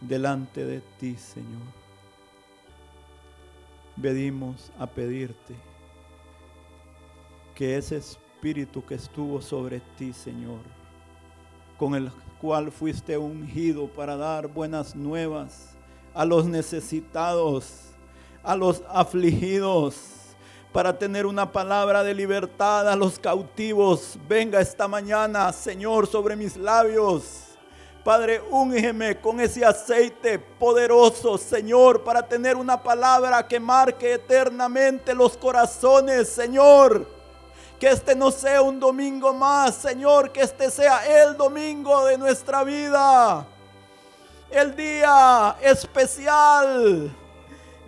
delante de ti, Señor. Venimos a pedirte que ese espíritu que estuvo sobre ti, Señor, con el cual fuiste ungido para dar buenas nuevas a los necesitados, a los afligidos, para tener una palabra de libertad a los cautivos. Venga esta mañana, Señor, sobre mis labios Padre, úngeme con ese aceite poderoso, Señor, para tener una palabra que marque eternamente los corazones, Señor. Que este no sea un domingo más, Señor, que este sea el domingo de nuestra vida. El día especial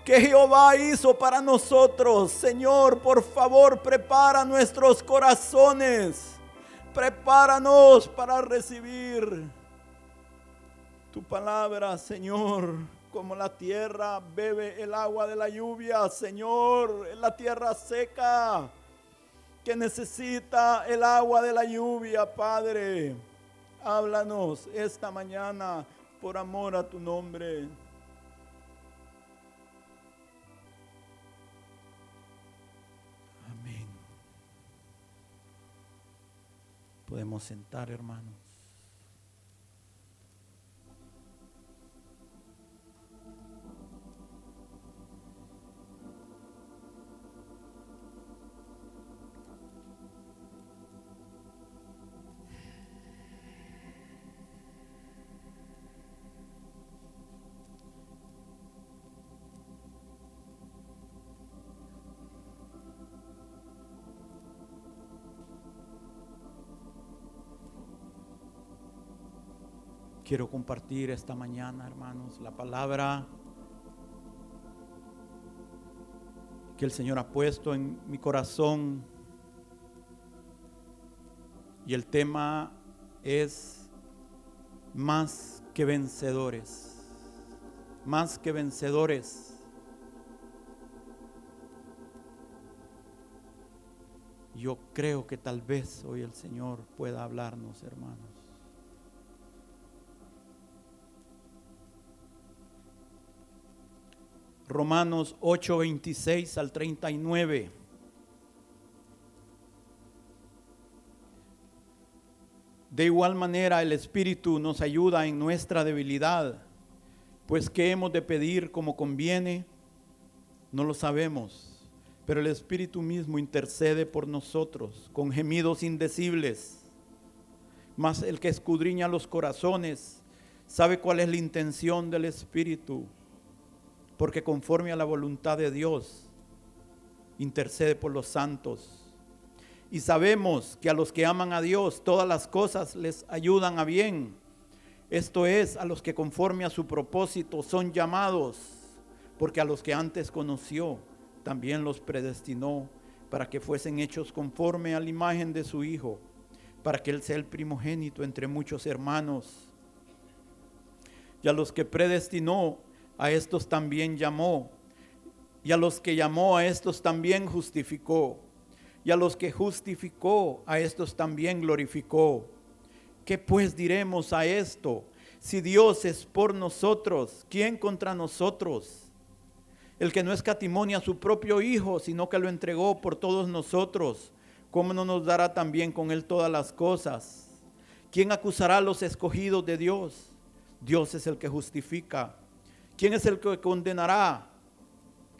que Jehová hizo para nosotros. Señor, por favor, prepara nuestros corazones. Prepáranos para recibir tu palabra, Señor, como la tierra bebe el agua de la lluvia, Señor, la tierra seca que necesita el agua de la lluvia, Padre. Háblanos esta mañana por amor a tu nombre. Amén. Podemos sentar, hermanos. Quiero compartir esta mañana, hermanos, la palabra que el Señor ha puesto en mi corazón. Y el tema es más que vencedores. Más que vencedores. Yo creo que tal vez hoy el Señor pueda hablarnos, hermanos. Romanos 8, 26 al 39. De igual manera el Espíritu nos ayuda en nuestra debilidad, pues que hemos de pedir como conviene, no lo sabemos, pero el Espíritu mismo intercede por nosotros con gemidos indecibles. Mas el que escudriña los corazones sabe cuál es la intención del Espíritu porque conforme a la voluntad de Dios, intercede por los santos. Y sabemos que a los que aman a Dios, todas las cosas les ayudan a bien. Esto es, a los que conforme a su propósito son llamados, porque a los que antes conoció, también los predestinó para que fuesen hechos conforme a la imagen de su Hijo, para que Él sea el primogénito entre muchos hermanos. Y a los que predestinó, a estos también llamó, y a los que llamó a estos también justificó, y a los que justificó a estos también glorificó. ¿Qué pues diremos a esto? Si Dios es por nosotros, ¿quién contra nosotros? El que no escatimonia a su propio Hijo, sino que lo entregó por todos nosotros, ¿cómo no nos dará también con Él todas las cosas? ¿Quién acusará a los escogidos de Dios? Dios es el que justifica. ¿Quién es el que condenará?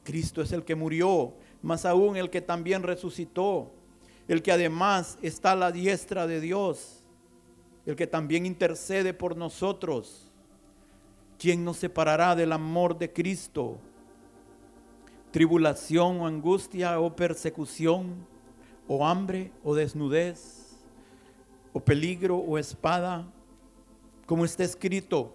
Cristo es el que murió, más aún el que también resucitó, el que además está a la diestra de Dios, el que también intercede por nosotros. ¿Quién nos separará del amor de Cristo? Tribulación o angustia o persecución o hambre o desnudez o peligro o espada, como está escrito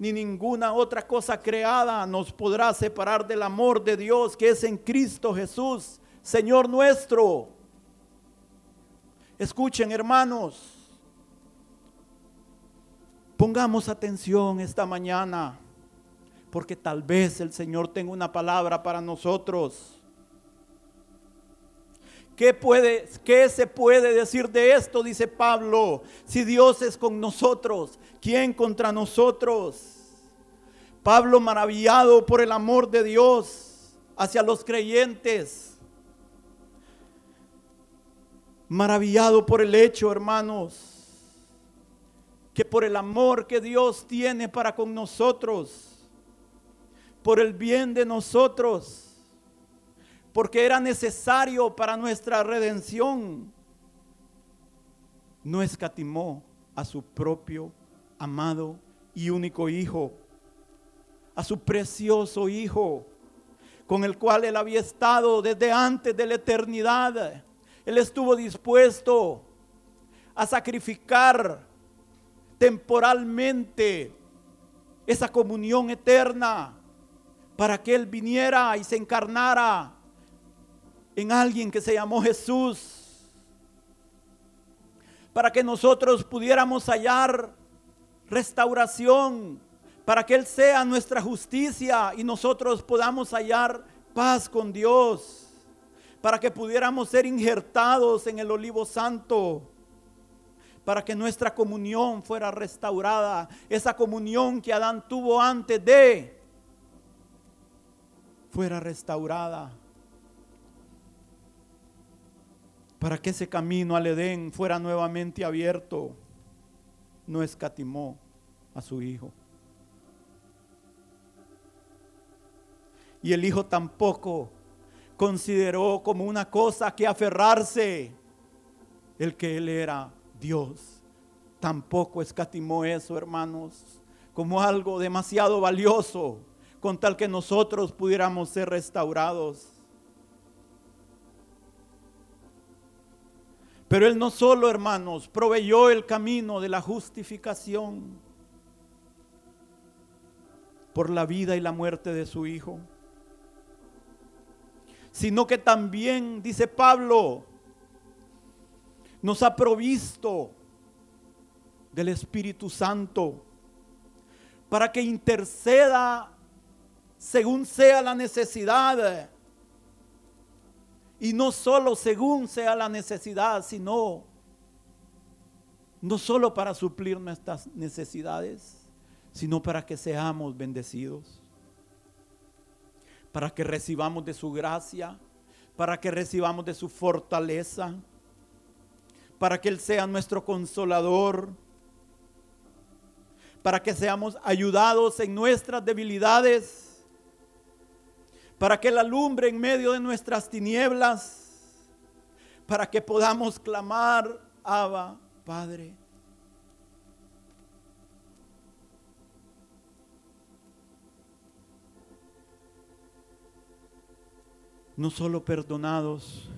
ni ninguna otra cosa creada nos podrá separar del amor de Dios que es en Cristo Jesús, Señor nuestro. Escuchen, hermanos, pongamos atención esta mañana, porque tal vez el Señor tenga una palabra para nosotros. ¿Qué, puede, ¿Qué se puede decir de esto? Dice Pablo. Si Dios es con nosotros, ¿quién contra nosotros? Pablo maravillado por el amor de Dios hacia los creyentes. Maravillado por el hecho, hermanos, que por el amor que Dios tiene para con nosotros, por el bien de nosotros, porque era necesario para nuestra redención, no escatimó a su propio amado y único Hijo, a su precioso Hijo, con el cual él había estado desde antes de la eternidad. Él estuvo dispuesto a sacrificar temporalmente esa comunión eterna para que Él viniera y se encarnara en alguien que se llamó Jesús, para que nosotros pudiéramos hallar restauración, para que Él sea nuestra justicia y nosotros podamos hallar paz con Dios, para que pudiéramos ser injertados en el olivo santo, para que nuestra comunión fuera restaurada, esa comunión que Adán tuvo antes de, fuera restaurada. Para que ese camino al Edén fuera nuevamente abierto, no escatimó a su hijo. Y el hijo tampoco consideró como una cosa que aferrarse el que él era Dios. Tampoco escatimó eso, hermanos, como algo demasiado valioso con tal que nosotros pudiéramos ser restaurados. Pero Él no solo, hermanos, proveyó el camino de la justificación por la vida y la muerte de su Hijo, sino que también, dice Pablo, nos ha provisto del Espíritu Santo para que interceda según sea la necesidad y no solo según sea la necesidad, sino no solo para suplir nuestras necesidades, sino para que seamos bendecidos, para que recibamos de su gracia, para que recibamos de su fortaleza, para que Él sea nuestro consolador, para que seamos ayudados en nuestras debilidades para que Él alumbre en medio de nuestras tinieblas, para que podamos clamar, Abba, Padre. No solo perdonados,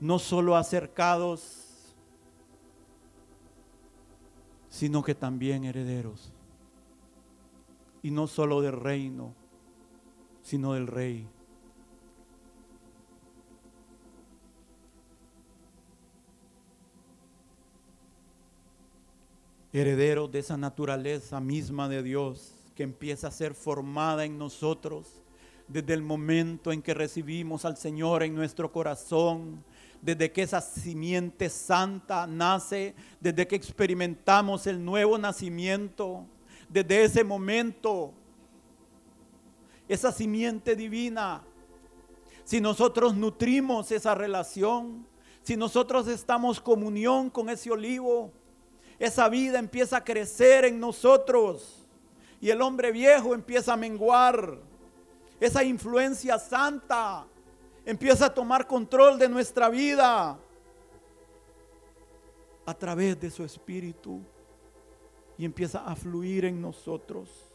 no solo acercados, sino que también herederos. Y no solo del reino, sino del Rey. Herederos de esa naturaleza misma de Dios que empieza a ser formada en nosotros desde el momento en que recibimos al Señor en nuestro corazón, desde que esa simiente santa nace, desde que experimentamos el nuevo nacimiento, desde ese momento esa simiente divina, si nosotros nutrimos esa relación, si nosotros estamos comunión con ese olivo, esa vida empieza a crecer en nosotros y el hombre viejo empieza a menguar. Esa influencia santa empieza a tomar control de nuestra vida a través de su espíritu y empieza a fluir en nosotros.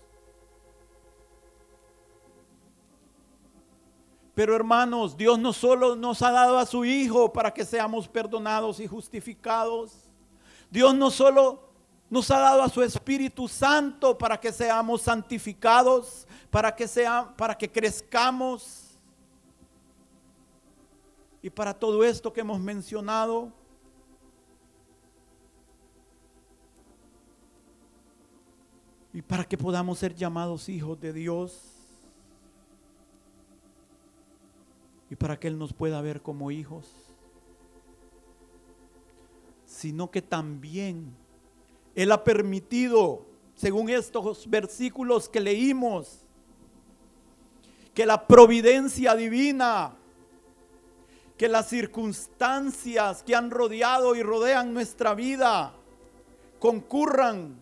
Pero hermanos, Dios no solo nos ha dado a su Hijo para que seamos perdonados y justificados. Dios no solo Nos ha dado a su Espíritu Santo para que seamos santificados, para que, sea, para que crezcamos. Y para todo esto que hemos mencionado, y para que podamos ser llamados hijos de Dios y para que Él nos pueda ver como hijos, sino que también Él ha permitido, según estos versículos que leímos, que la providencia divina, que las circunstancias que han rodeado y rodean nuestra vida concurran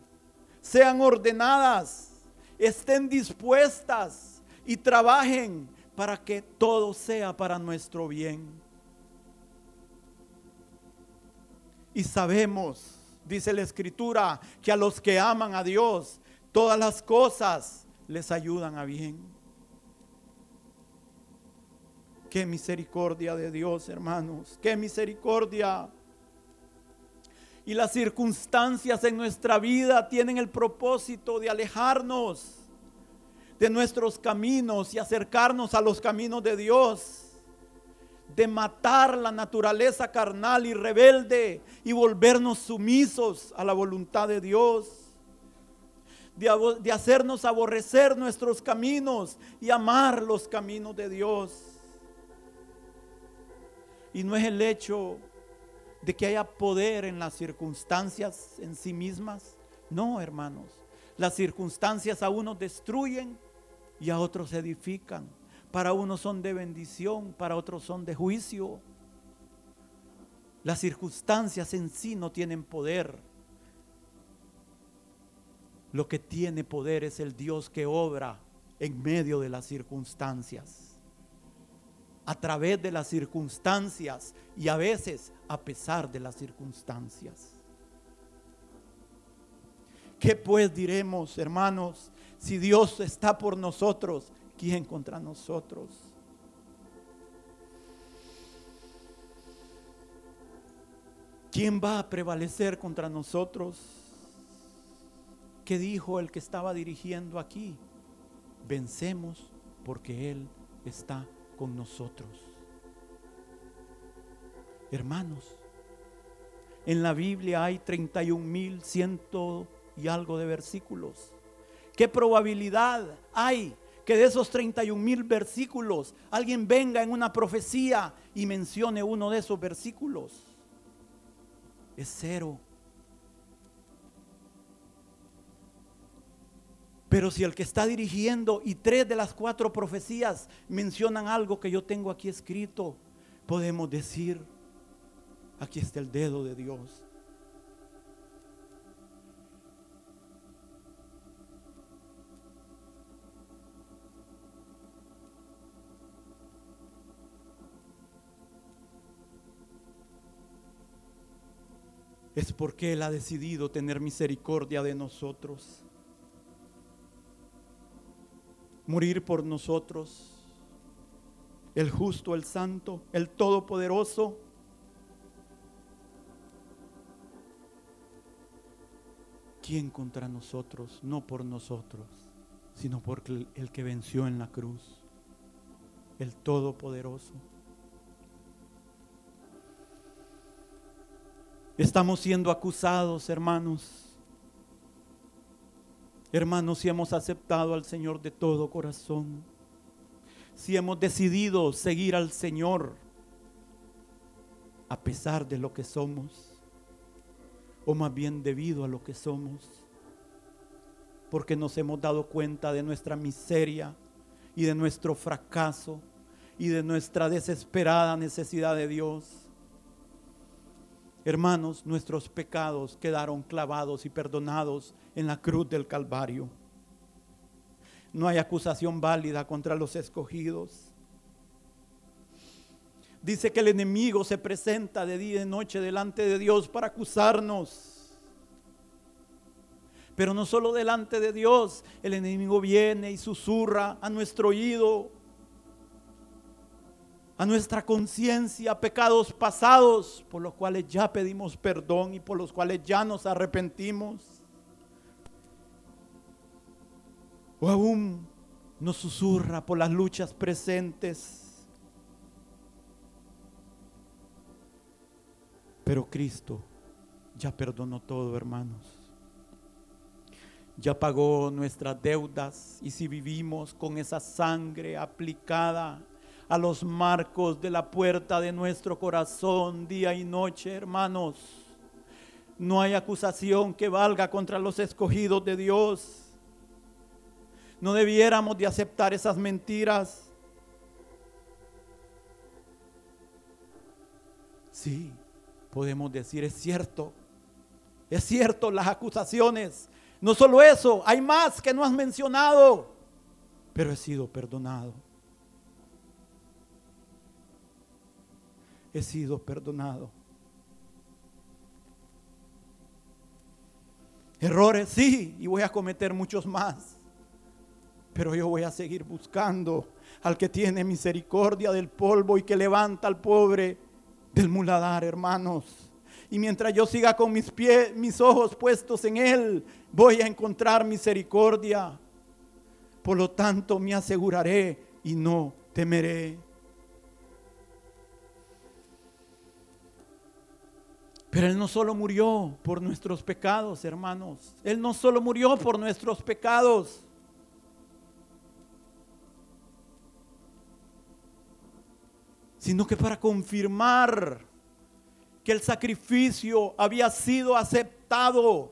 sean ordenadas, estén dispuestas y trabajen para que todo sea para nuestro bien. Y sabemos, dice la escritura, que a los que aman a Dios, todas las cosas les ayudan a bien. Qué misericordia de Dios, hermanos. Qué misericordia. Y las circunstancias en nuestra vida tienen el propósito de alejarnos de nuestros caminos y acercarnos a los caminos de Dios. De matar la naturaleza carnal y rebelde y volvernos sumisos a la voluntad de Dios. De, de hacernos aborrecer nuestros caminos y amar los caminos de Dios. Y no es el hecho de que haya poder en las circunstancias en sí mismas. No, hermanos. Las circunstancias a unos destruyen y a otros edifican. Para unos son de bendición, para otros son de juicio. Las circunstancias en sí no tienen poder. Lo que tiene poder es el Dios que obra en medio de las circunstancias a través de las circunstancias y a veces a pesar de las circunstancias. ¿Qué pues diremos, hermanos? Si Dios está por nosotros, ¿quién contra nosotros? ¿Quién va a prevalecer contra nosotros? ¿Qué dijo el que estaba dirigiendo aquí? Vencemos porque Él está con nosotros. Hermanos, en la Biblia hay 31 mil ciento y algo de versículos. ¿Qué probabilidad hay que de esos 31 mil versículos alguien venga en una profecía y mencione uno de esos versículos? Es cero. Pero si el que está dirigiendo y tres de las cuatro profecías mencionan algo que yo tengo aquí escrito, podemos decir, aquí está el dedo de Dios. Es porque Él ha decidido tener misericordia de nosotros morir por nosotros. El justo, el santo, el todopoderoso. ¿Quién contra nosotros? No por nosotros, sino por el que venció en la cruz, el todopoderoso. Estamos siendo acusados, hermanos Hermanos, si hemos aceptado al Señor de todo corazón, si hemos decidido seguir al Señor a pesar de lo que somos, o más bien debido a lo que somos, porque nos hemos dado cuenta de nuestra miseria y de nuestro fracaso y de nuestra desesperada necesidad de Dios. Hermanos, nuestros pecados quedaron clavados y perdonados en la cruz del Calvario. No hay acusación válida contra los escogidos. Dice que el enemigo se presenta de día y de noche delante de Dios para acusarnos. Pero no solo delante de Dios, el enemigo viene y susurra a nuestro oído a nuestra conciencia pecados pasados por los cuales ya pedimos perdón y por los cuales ya nos arrepentimos. O aún nos susurra por las luchas presentes. Pero Cristo ya perdonó todo, hermanos. Ya pagó nuestras deudas y si vivimos con esa sangre aplicada a los marcos de la puerta de nuestro corazón día y noche, hermanos, no hay acusación que valga contra los escogidos de Dios. No debiéramos de aceptar esas mentiras. Sí, podemos decir, es cierto, es cierto las acusaciones. No solo eso, hay más que no has mencionado, pero he sido perdonado. He sido perdonado. Errores, sí, y voy a cometer muchos más. Pero yo voy a seguir buscando al que tiene misericordia del polvo y que levanta al pobre del muladar, hermanos. Y mientras yo siga con mis pies, mis ojos puestos en Él, voy a encontrar misericordia. Por lo tanto, me aseguraré y no temeré. Pero Él no solo murió por nuestros pecados, hermanos. Él no solo murió por nuestros pecados. Sino que para confirmar que el sacrificio había sido aceptado,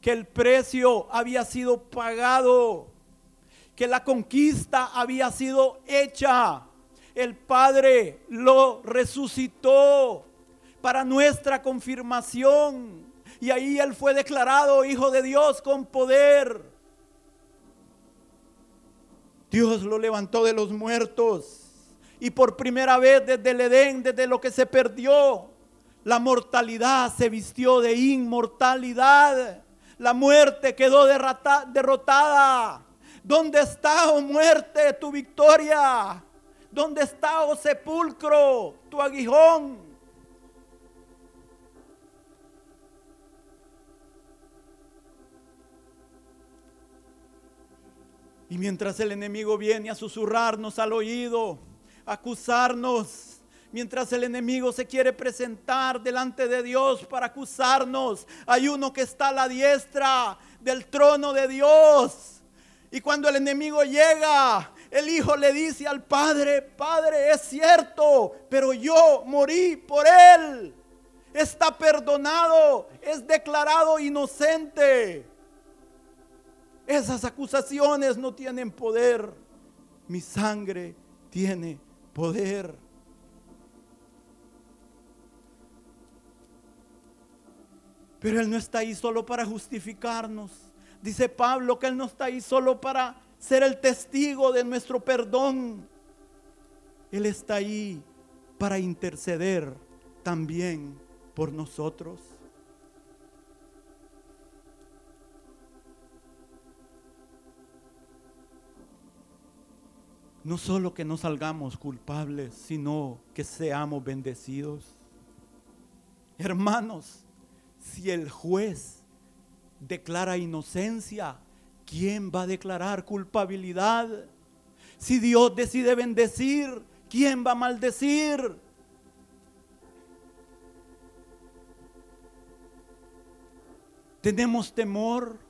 que el precio había sido pagado, que la conquista había sido hecha. El Padre lo resucitó para nuestra confirmación. Y ahí Él fue declarado Hijo de Dios con poder. Dios lo levantó de los muertos. Y por primera vez desde el Edén, desde lo que se perdió, la mortalidad se vistió de inmortalidad. La muerte quedó derrotada. ¿Dónde está, oh muerte, tu victoria? ¿Dónde está, oh sepulcro, tu aguijón? Y mientras el enemigo viene a susurrarnos al oído, acusarnos, Mientras el enemigo se quiere presentar delante de Dios para acusarnos, hay uno que está a la diestra del trono de Dios. Y cuando el enemigo llega, el hijo le dice al padre, padre, es cierto, pero yo morí por él. Está perdonado, es declarado inocente. Esas acusaciones no tienen poder. Mi sangre tiene poder. Pero Él no está ahí solo para justificarnos. Dice Pablo que Él no está ahí solo para ser el testigo de nuestro perdón. Él está ahí para interceder también por nosotros. No solo que no salgamos culpables, sino que seamos bendecidos. Hermanos, si el juez declara inocencia, ¿quién va a declarar culpabilidad? Si Dios decide bendecir, ¿quién va a maldecir? Tenemos temor.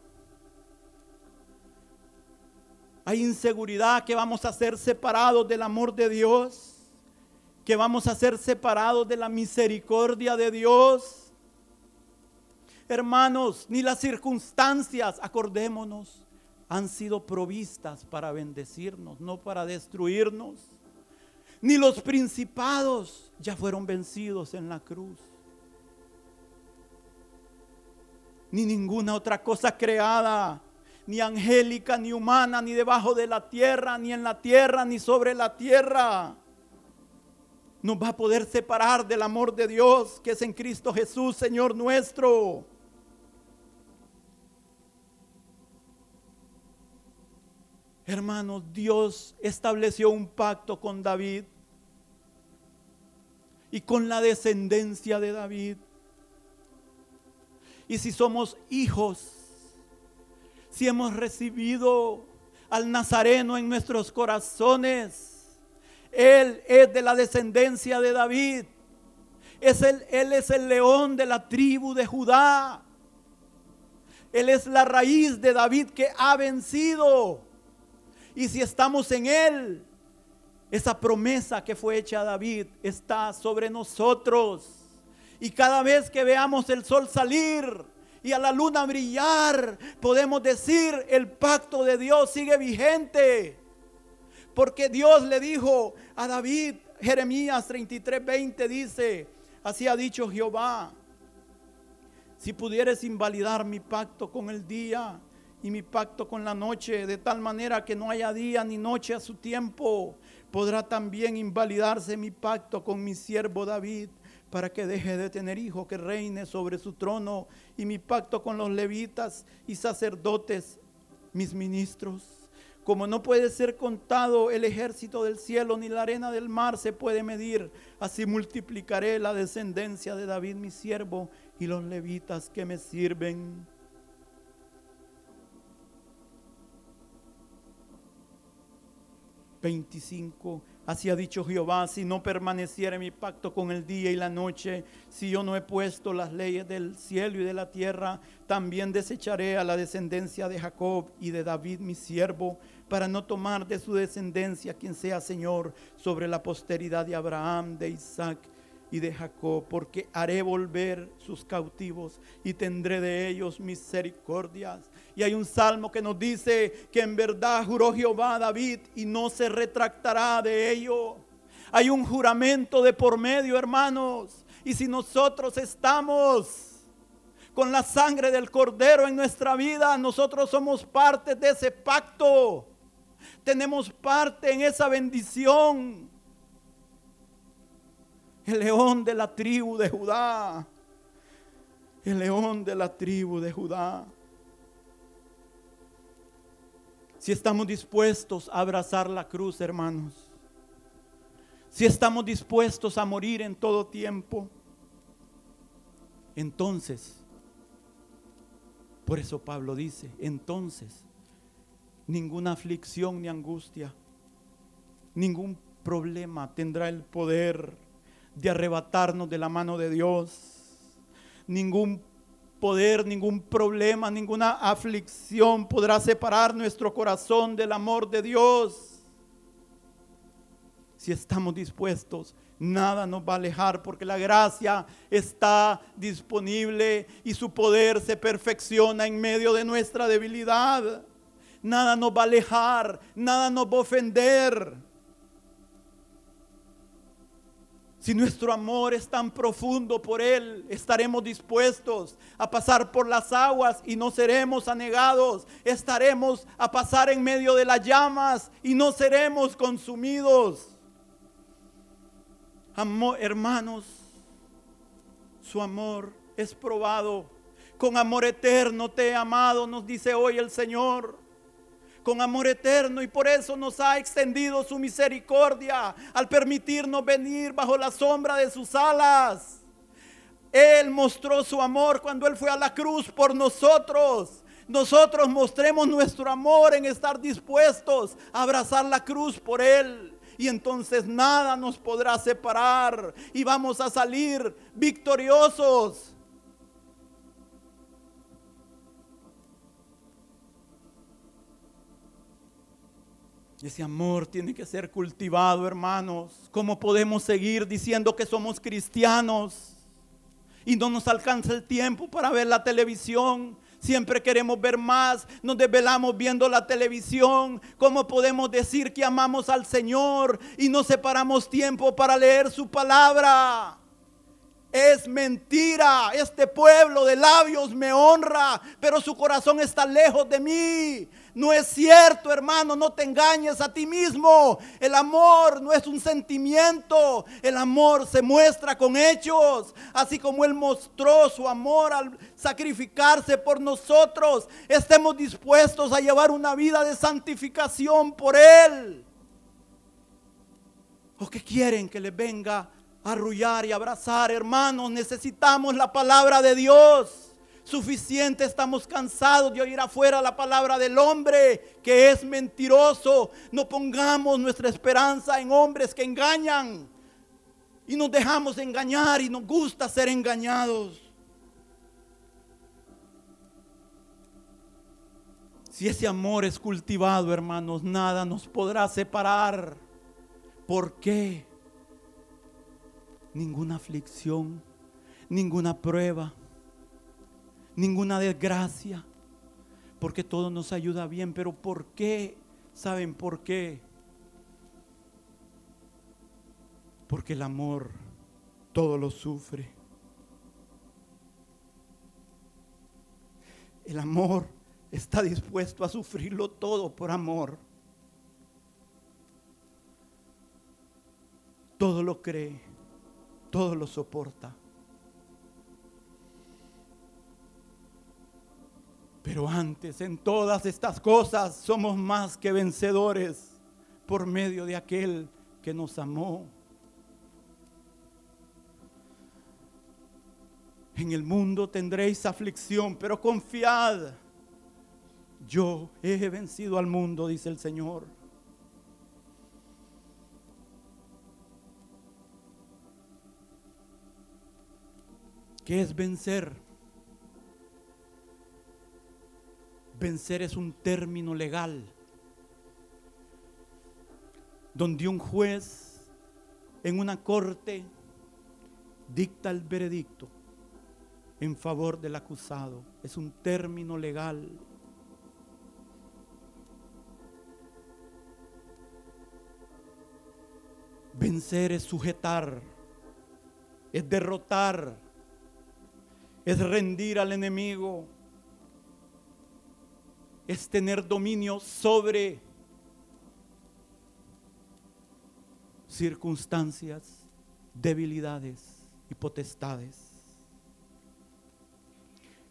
Hay inseguridad que vamos a ser separados del amor de Dios, que vamos a ser separados de la misericordia de Dios hermanos, ni las circunstancias, acordémonos, han sido provistas para bendecirnos, no para destruirnos. Ni los principados ya fueron vencidos en la cruz. Ni ninguna otra cosa creada, ni angélica, ni humana, ni debajo de la tierra, ni en la tierra, ni sobre la tierra nos va a poder separar del amor de Dios que es en Cristo Jesús, Señor nuestro. Hermanos, Dios estableció un pacto con David y con la descendencia de David. Y si somos hijos, si hemos recibido al Nazareno en nuestros corazones. Él es de la descendencia de David. Es el, él es el león de la tribu de Judá. Él es la raíz de David que ha vencido. Y si estamos en Él, esa promesa que fue hecha a David está sobre nosotros. Y cada vez que veamos el sol salir y a la luna brillar, podemos decir, el pacto de Dios sigue vigente. Porque Dios le dijo a David, Jeremías 33:20 dice, así ha dicho Jehová, si pudieres invalidar mi pacto con el día y mi pacto con la noche, de tal manera que no haya día ni noche a su tiempo, podrá también invalidarse mi pacto con mi siervo David para que deje de tener hijo que reine sobre su trono y mi pacto con los levitas y sacerdotes, mis ministros. Como no puede ser contado el ejército del cielo ni la arena del mar se puede medir, así multiplicaré la descendencia de David mi siervo y los levitas que me sirven. 25. Así ha dicho Jehová, si no permaneciera mi pacto con el día y la noche, si yo no he puesto las leyes del cielo y de la tierra, también desecharé a la descendencia de Jacob y de David mi siervo, para no tomar de su descendencia quien sea Señor sobre la posteridad de Abraham, de Isaac y de Jacob, porque haré volver sus cautivos y tendré de ellos misericordias. Y hay un salmo que nos dice que en verdad juró Jehová a David y no se retractará de ello. Hay un juramento de por medio, hermanos. Y si nosotros estamos con la sangre del cordero en nuestra vida, nosotros somos parte de ese pacto. Tenemos parte en esa bendición el león de la tribu de Judá. El león de la tribu de Judá. Si estamos dispuestos a abrazar la cruz, hermanos. Si estamos dispuestos a morir en todo tiempo. Entonces, por eso Pablo dice, entonces, ninguna aflicción ni angustia, ningún problema tendrá el poder de arrebatarnos de la mano de Dios. Ningún poder, ningún problema, ninguna aflicción podrá separar nuestro corazón del amor de Dios. Si estamos dispuestos, nada nos va a alejar porque la gracia está disponible y su poder se perfecciona en medio de nuestra debilidad. Nada nos va a alejar, nada nos va a ofender. Si nuestro amor es tan profundo por Él, estaremos dispuestos a pasar por las aguas y no seremos anegados. Estaremos a pasar en medio de las llamas y no seremos consumidos. Amor, hermanos, su amor es probado. Con amor eterno te he amado, nos dice hoy el Señor con amor eterno y por eso nos ha extendido su misericordia al permitirnos venir bajo la sombra de sus alas. Él mostró su amor cuando Él fue a la cruz por nosotros. Nosotros mostremos nuestro amor en estar dispuestos a abrazar la cruz por Él. Y entonces nada nos podrá separar y vamos a salir victoriosos. Ese amor tiene que ser cultivado, hermanos. ¿Cómo podemos seguir diciendo que somos cristianos y no nos alcanza el tiempo para ver la televisión? Siempre queremos ver más, nos desvelamos viendo la televisión. ¿Cómo podemos decir que amamos al Señor y no separamos tiempo para leer su palabra? Es mentira. Este pueblo de labios me honra, pero su corazón está lejos de mí. No es cierto, hermano, no te engañes a ti mismo. El amor no es un sentimiento. El amor se muestra con hechos. Así como Él mostró su amor al sacrificarse por nosotros, estemos dispuestos a llevar una vida de santificación por Él. ¿O que quieren que les venga a arrullar y abrazar, hermanos? Necesitamos la palabra de Dios. Suficiente estamos cansados de oír afuera la palabra del hombre que es mentiroso. No pongamos nuestra esperanza en hombres que engañan. Y nos dejamos engañar y nos gusta ser engañados. Si ese amor es cultivado, hermanos, nada nos podrá separar. ¿Por qué? Ninguna aflicción, ninguna prueba ninguna desgracia, porque todo nos ayuda bien, pero ¿por qué? ¿Saben por qué? Porque el amor todo lo sufre. El amor está dispuesto a sufrirlo todo por amor. Todo lo cree, todo lo soporta. Pero antes, en todas estas cosas, somos más que vencedores por medio de aquel que nos amó. En el mundo tendréis aflicción, pero confiad. Yo he vencido al mundo, dice el Señor. ¿Qué es vencer? Vencer es un término legal donde un juez en una corte dicta el veredicto en favor del acusado. Es un término legal. Vencer es sujetar, es derrotar, es rendir al enemigo es tener dominio sobre circunstancias, debilidades y potestades.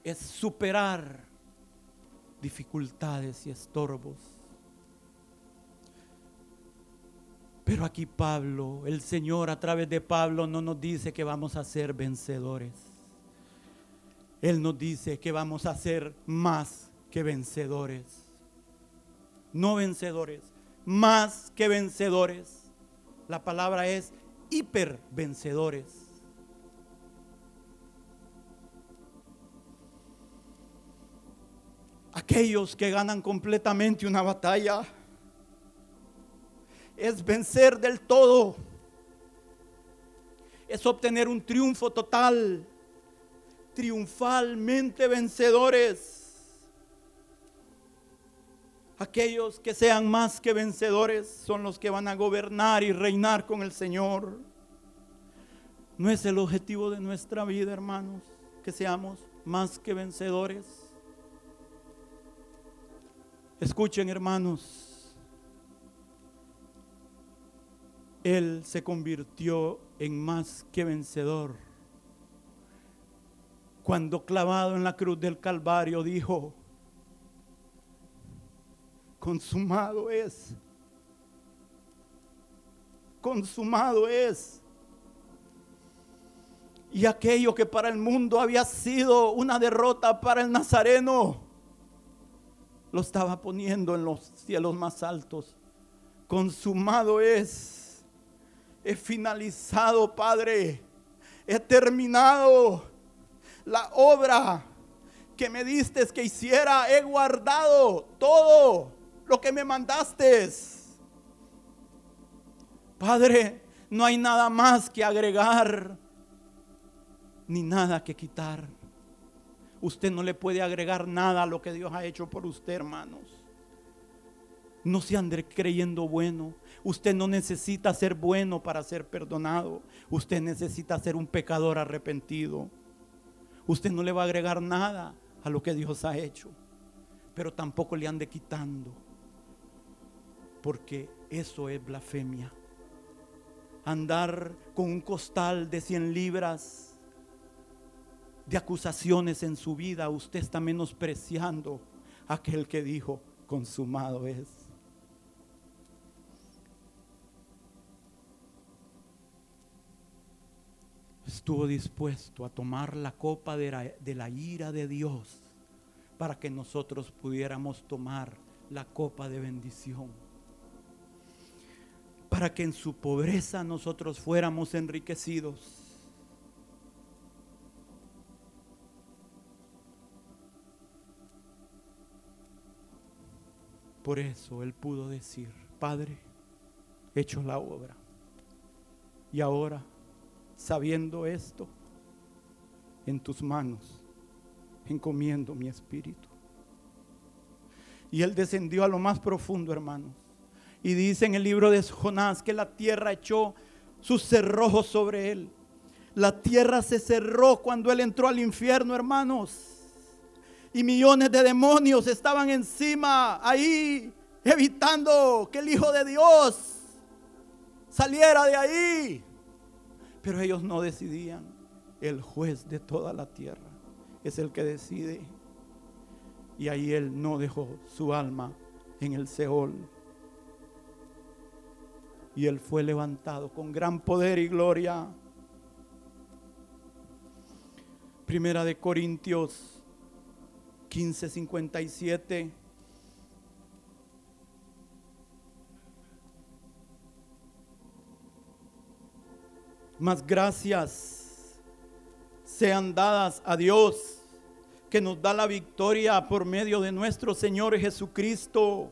Es superar dificultades y estorbos. Pero aquí Pablo, el Señor a través de Pablo no nos dice que vamos a ser vencedores. Él nos dice que vamos a ser más que vencedores. No vencedores, más que vencedores. La palabra es hiper vencedores. Aquellos que ganan completamente una batalla es vencer del todo. Es obtener un triunfo total, triunfalmente vencedores. Aquellos que sean más que vencedores son los que van a gobernar y reinar con el Señor. No es el objetivo de nuestra vida, hermanos, que seamos más que vencedores. Escuchen, hermanos. Él se convirtió en más que vencedor. Cuando clavado en la cruz del Calvario dijo, consumado es. Consumado es. Y aquello que para el mundo había sido una derrota para el Nazareno, lo estaba poniendo en los cielos más altos. Consumado es. He finalizado, Padre. He terminado la obra que me diste que hiciera. He guardado todo lo que me mandaste. Padre, no hay nada más que agregar, ni nada que quitar. Usted no le puede agregar nada a lo que Dios ha hecho por usted, hermanos. No se ande creyendo bueno. Usted no necesita ser bueno para ser perdonado. Usted necesita ser un pecador arrepentido. Usted no le va a agregar nada a lo que Dios ha hecho. Pero tampoco le ande quitando porque eso es blasfemia. Andar con un costal de 100 libras de acusaciones en su vida, usted está menospreciando a aquel que dijo, consumado es. estuvo dispuesto a tomar la copa de la, de la ira de Dios para que nosotros pudiéramos tomar la copa de bendición. Para que en su pobreza nosotros fuéramos enriquecidos. Por eso él pudo decir, Padre, he hecho la obra. Y ahora, sabiendo esto, en tus manos encomiendo mi espíritu. Y él descendió a lo más profundo, hermanos. Y dice en el libro de Jonás que la tierra echó sus cerrojos sobre él. La tierra se cerró cuando él entró al infierno, hermanos. Y millones de demonios estaban encima, ahí, evitando que el Hijo de Dios saliera de ahí. Pero ellos no decidían. El juez de toda la tierra es el que decide. Y ahí él no dejó su alma en el Seol. Y él fue levantado con gran poder y gloria. Primera de Corintios 15:57. Más gracias sean dadas a Dios que nos da la victoria por medio de nuestro Señor Jesucristo.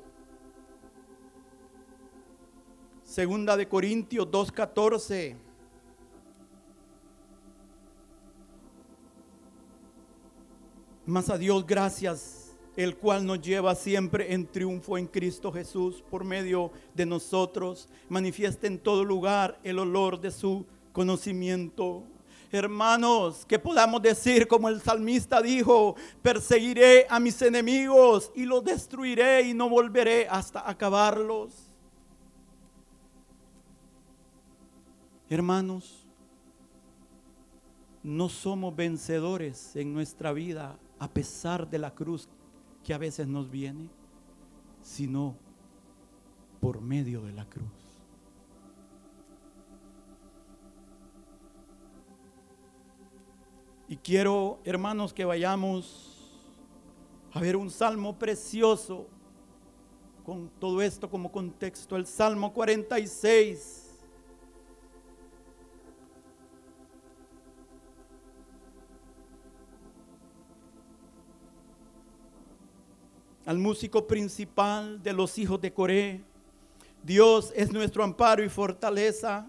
Segunda de Corintios 2:14. Más a Dios gracias, el cual nos lleva siempre en triunfo en Cristo Jesús por medio de nosotros. Manifiesta en todo lugar el olor de su conocimiento. Hermanos, que podamos decir como el salmista dijo, perseguiré a mis enemigos y los destruiré y no volveré hasta acabarlos. Hermanos, no somos vencedores en nuestra vida a pesar de la cruz que a veces nos viene, sino por medio de la cruz. Y quiero, hermanos, que vayamos a ver un salmo precioso con todo esto como contexto, el Salmo 46. Al músico principal de los hijos de Coré, Dios es nuestro amparo y fortaleza,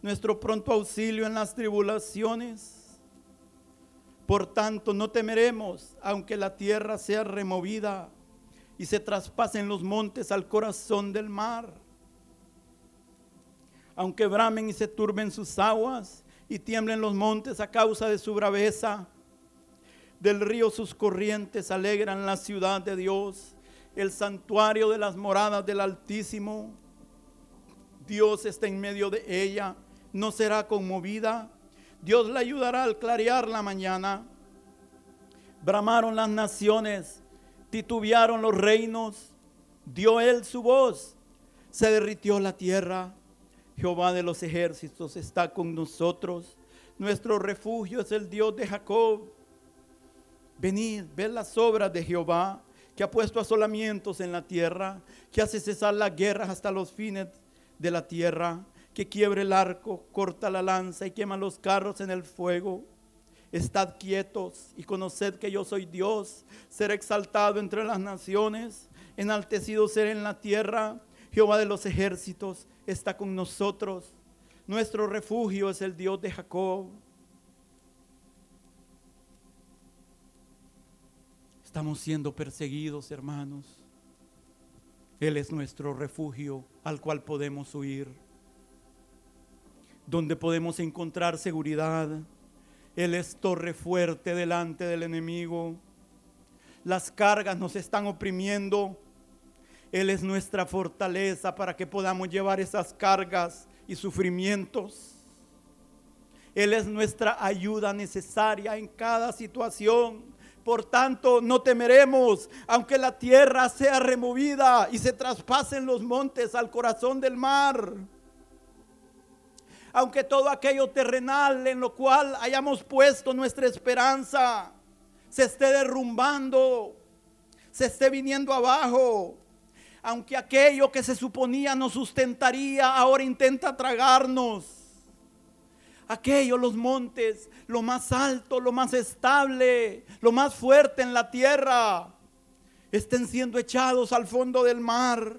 nuestro pronto auxilio en las tribulaciones. Por tanto, no temeremos, aunque la tierra sea removida y se traspasen los montes al corazón del mar. Aunque bramen y se turben sus aguas y tiemblen los montes a causa de su braveza. Del río sus corrientes alegran la ciudad de Dios, el santuario de las moradas del Altísimo. Dios está en medio de ella, no será conmovida Dios le ayudará al clarear la mañana. Bramaron las naciones, titubearon los reinos, dio él su voz, se derritió la tierra. Jehová de los ejércitos está con nosotros. Nuestro refugio es el Dios de Jacob. Venid, ved las obras de Jehová, que ha puesto asolamientos en la tierra, que hace cesar las guerras hasta los fines de la tierra que quiebre el arco, corta la lanza y quema los carros en el fuego. Estad quietos y conoced que yo soy Dios, ser exaltado entre las naciones, enaltecido ser en la tierra. Jehová de los ejércitos está con nosotros. Nuestro refugio es el Dios de Jacob. Estamos siendo perseguidos, hermanos. Él es nuestro refugio al cual podemos huir donde podemos encontrar seguridad. Él es torre fuerte delante del enemigo. Las cargas nos están oprimiendo. Él es nuestra fortaleza para que podamos llevar esas cargas y sufrimientos. Él es nuestra ayuda necesaria en cada situación. Por tanto, no temeremos, aunque la tierra sea removida y se traspasen los montes al corazón del mar aunque todo aquello terrenal en lo cual hayamos puesto nuestra esperanza se esté derrumbando, se esté viniendo abajo, aunque aquello que se suponía nos sustentaría ahora intenta tragarnos. Aquello, los montes, lo más alto, lo más estable, lo más fuerte en la tierra, estén siendo echados al fondo del mar.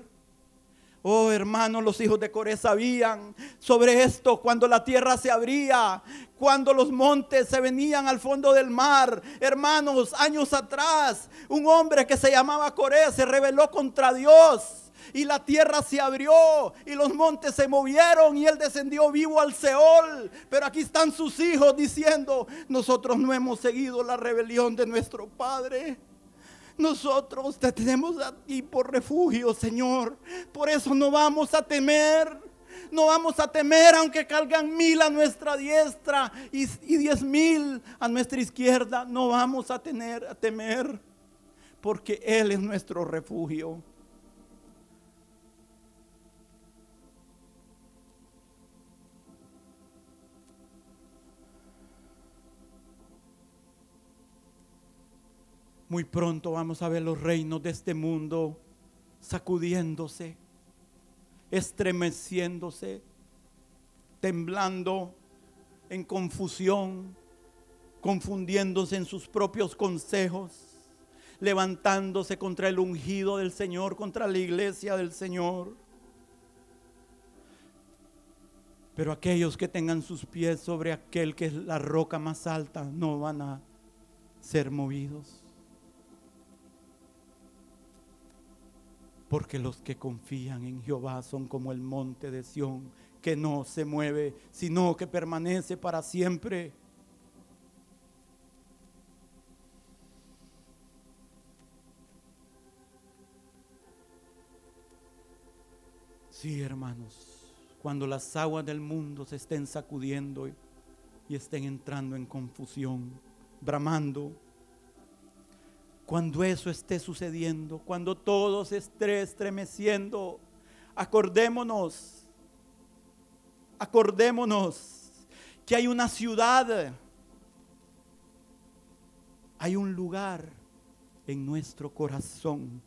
Oh hermanos, los hijos de Coré sabían sobre esto cuando la tierra se abría, cuando los montes se venían al fondo del mar. Hermanos, años atrás, un hombre que se llamaba Coré se rebeló contra Dios. Y la tierra se abrió y los montes se movieron y él descendió vivo al Seol. Pero aquí están sus hijos diciendo, nosotros no hemos seguido la rebelión de nuestro Padre. Nosotros te tenemos a ti por refugio, Señor. Por eso no vamos a temer. No vamos a temer aunque calgan mil a nuestra diestra y, diez mil a nuestra izquierda. No vamos a, tener, a temer porque Él es nuestro refugio. Muy pronto vamos a ver los reinos de este mundo sacudiéndose, estremeciéndose, temblando en confusión, confundiéndose en sus propios consejos, levantándose contra el ungido del Señor, contra la iglesia del Señor. Pero aquellos que tengan sus pies sobre aquel que es la roca más alta no van a ser movidos. Porque los que confían en Jehová son como el monte de Sión, que no se mueve, sino que permanece para siempre. Sí, hermanos, cuando las aguas del mundo se estén sacudiendo y estén entrando en confusión, bramando, cuando eso esté sucediendo, cuando todo se esté estremeciendo, acordémonos, acordémonos que hay una ciudad, hay un lugar en nuestro corazón.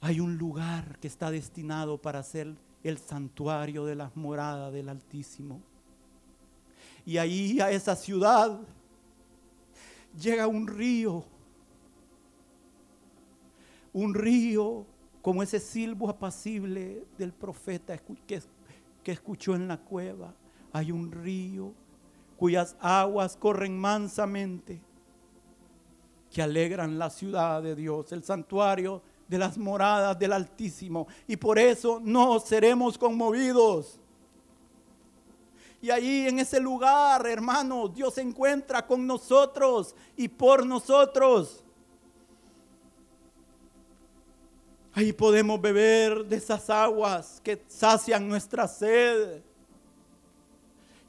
Hay un lugar que está destinado para ser el santuario de las moradas del Altísimo. Y ahí a esa ciudad llega un río, un río como ese silbo apacible del profeta que, escuchó en la cueva. Hay un río cuyas aguas corren mansamente, que alegran la ciudad de Dios, el santuario de las moradas del Altísimo. Y por eso no seremos conmovidos. Y ahí en ese lugar, hermanos, Dios se encuentra con nosotros y por nosotros. Ahí podemos beber de esas aguas que sacian nuestra sed.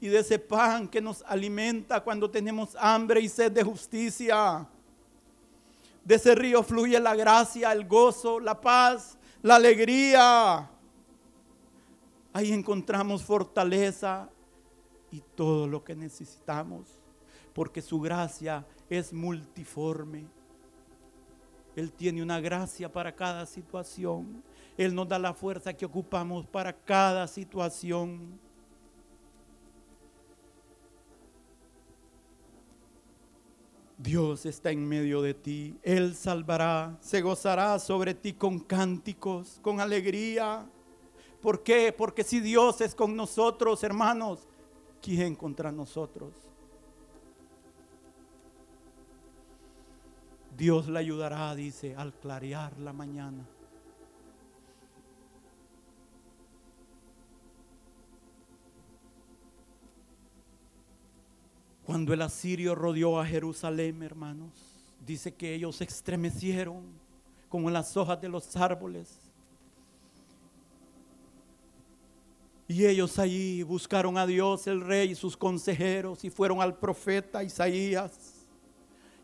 Y de ese pan que nos alimenta cuando tenemos hambre y sed de justicia. De ese río fluye la gracia, el gozo, la paz, la alegría. Ahí encontramos fortaleza, y todo lo que necesitamos, porque su gracia es multiforme. Él tiene una gracia para cada situación. Él nos da la fuerza que ocupamos para cada situación. Dios está en medio de ti. Él salvará, se gozará sobre ti con cánticos, con alegría. ¿Por qué? Porque si Dios es con nosotros, hermanos, ¿quién contra nosotros? Dios le ayudará, dice, al clarear la mañana. Cuando el asirio rodeó a Jerusalén, hermanos, dice que ellos se estremecieron como las hojas de los árboles Y ellos allí buscaron a Dios, el rey y sus consejeros, y fueron al profeta Isaías,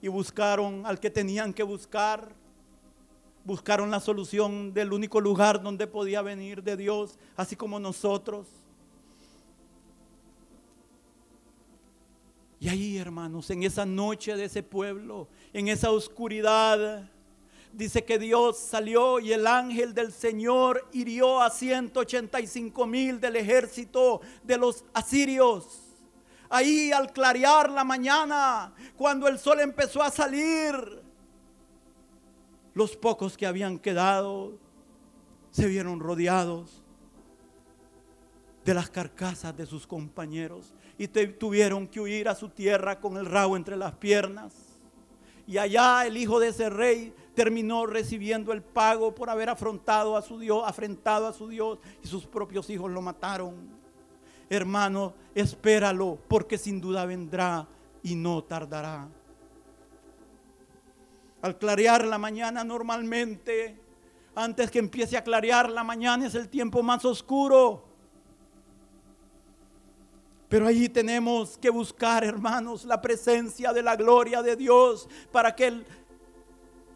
y buscaron al que tenían que buscar, buscaron la solución del único lugar donde podía venir de Dios, así como nosotros. Y ahí, hermanos, en esa noche de ese pueblo, en esa oscuridad, dice que Dios salió y el ángel del Señor hirió a 185 mil del ejército de los asirios. Ahí al clarear la mañana, cuando el sol empezó a salir, los pocos que habían quedado se vieron rodeados de las carcasas de sus compañeros y tuvieron que huir a su tierra con el rabo entre las piernas. Y allá el hijo de ese rey terminó recibiendo el pago por haber afrontado a su Dios, afrentado a su Dios y sus propios hijos lo mataron. Hermano, espéralo porque sin duda vendrá y no tardará. Al clarear la mañana normalmente, antes que empiece a clarear la mañana es el tiempo más oscuro. Pero allí tenemos que buscar, hermanos, la presencia de la gloria de Dios para que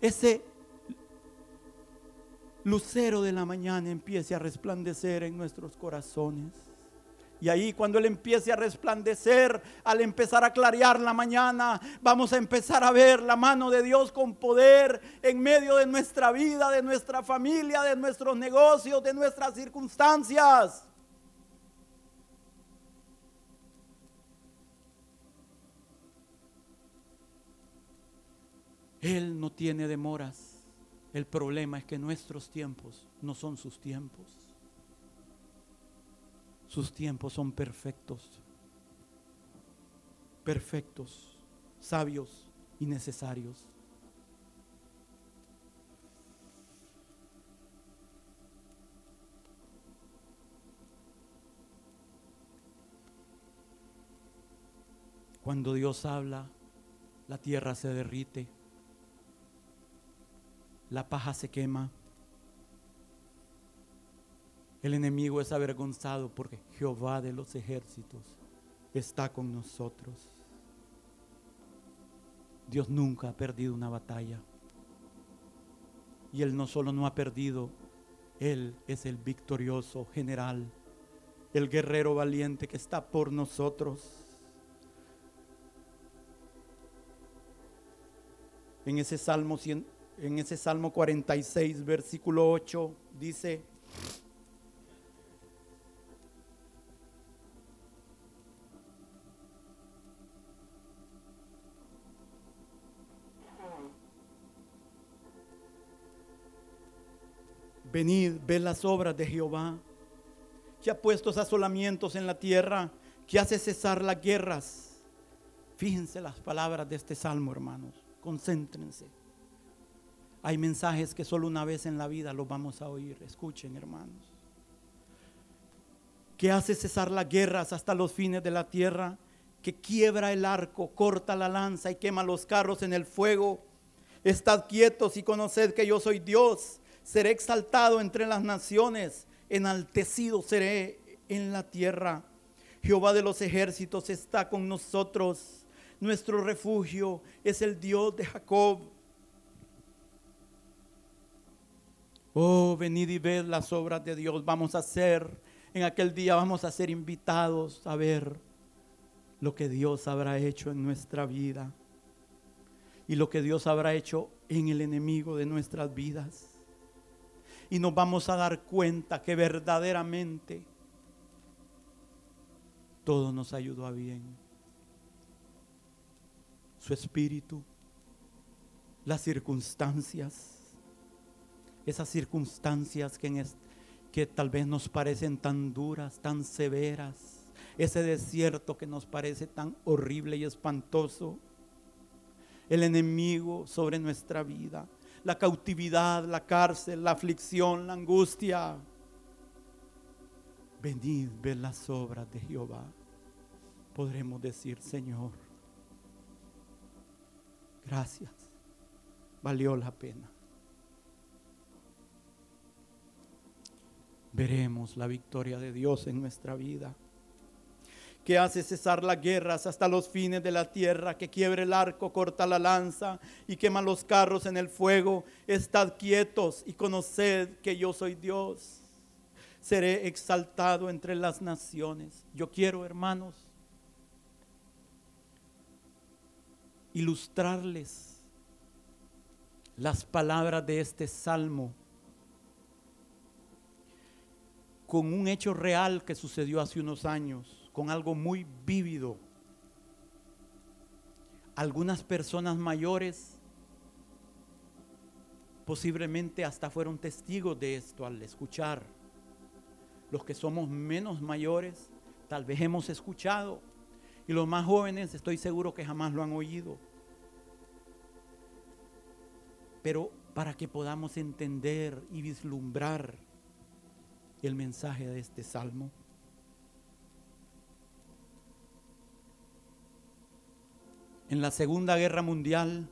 ese lucero de la mañana empiece a resplandecer en nuestros corazones. Y ahí cuando Él empiece a resplandecer, al empezar a clarear la mañana, vamos a empezar a ver la mano de Dios con poder en medio de nuestra vida, de nuestra familia, de nuestros negocios, de nuestras circunstancias. Él no tiene demoras. El problema es que nuestros tiempos no son sus tiempos. Sus tiempos son perfectos. Perfectos, sabios y necesarios. Cuando Dios habla, la tierra se derrite la paja se quema. El enemigo es avergonzado porque Jehová de los ejércitos está con nosotros. Dios nunca ha perdido una batalla. Y Él no solo no ha perdido, Él es el victorioso general, el guerrero valiente que está por nosotros. En ese Salmo 100, en ese Salmo 46, versículo 8, dice, Venid, ved las obras de Jehová, que ha puesto asolamientos en la tierra, que hace cesar las guerras. Fíjense las palabras de este salmo, hermanos. Concéntrense. Hay mensajes que solo una vez en la vida los vamos a oír. Escuchen, hermanos. Que hace cesar las guerras hasta los fines de la tierra, que quiebra el arco, corta la lanza y quema los carros en el fuego. Estad quietos y conoced que yo soy Dios. Seré exaltado entre las naciones, enaltecido seré en la tierra. Jehová de los ejércitos está con nosotros. Nuestro refugio es el Dios de Jacob. Oh, venid y ved las obras de Dios. Vamos a ser, en aquel día vamos a ser invitados a ver lo que Dios habrá hecho en nuestra vida y lo que Dios habrá hecho en el enemigo de nuestras vidas. Y nos vamos a dar cuenta que verdaderamente todo nos ayudó a bien. Su espíritu, las circunstancias, esas circunstancias que, tal vez nos parecen tan duras, tan severas, ese desierto que nos parece tan horrible y espantoso, el enemigo sobre nuestra vida, la cautividad, la cárcel, la aflicción, la angustia. Venid, ver las obras de Jehová. Podremos decir, Señor, gracias, valió la pena. Veremos la victoria de Dios en nuestra vida. que hace cesar las guerras hasta los fines de la tierra, que quiebre el arco, corta la lanza y quema los carros en el fuego. Estad quietos y conoced que yo soy Dios. Seré exaltado entre las naciones. Yo quiero, hermanos, ilustrarles las palabras de este salmo con un hecho real que sucedió hace unos años, con algo muy vívido. Algunas personas mayores posiblemente hasta fueron testigos de esto al escuchar. Los que somos menos mayores tal vez hemos escuchado y los más jóvenes estoy seguro que jamás lo han oído. Pero para que podamos entender y vislumbrar el mensaje de este salmo. En la Segunda Guerra Mundial,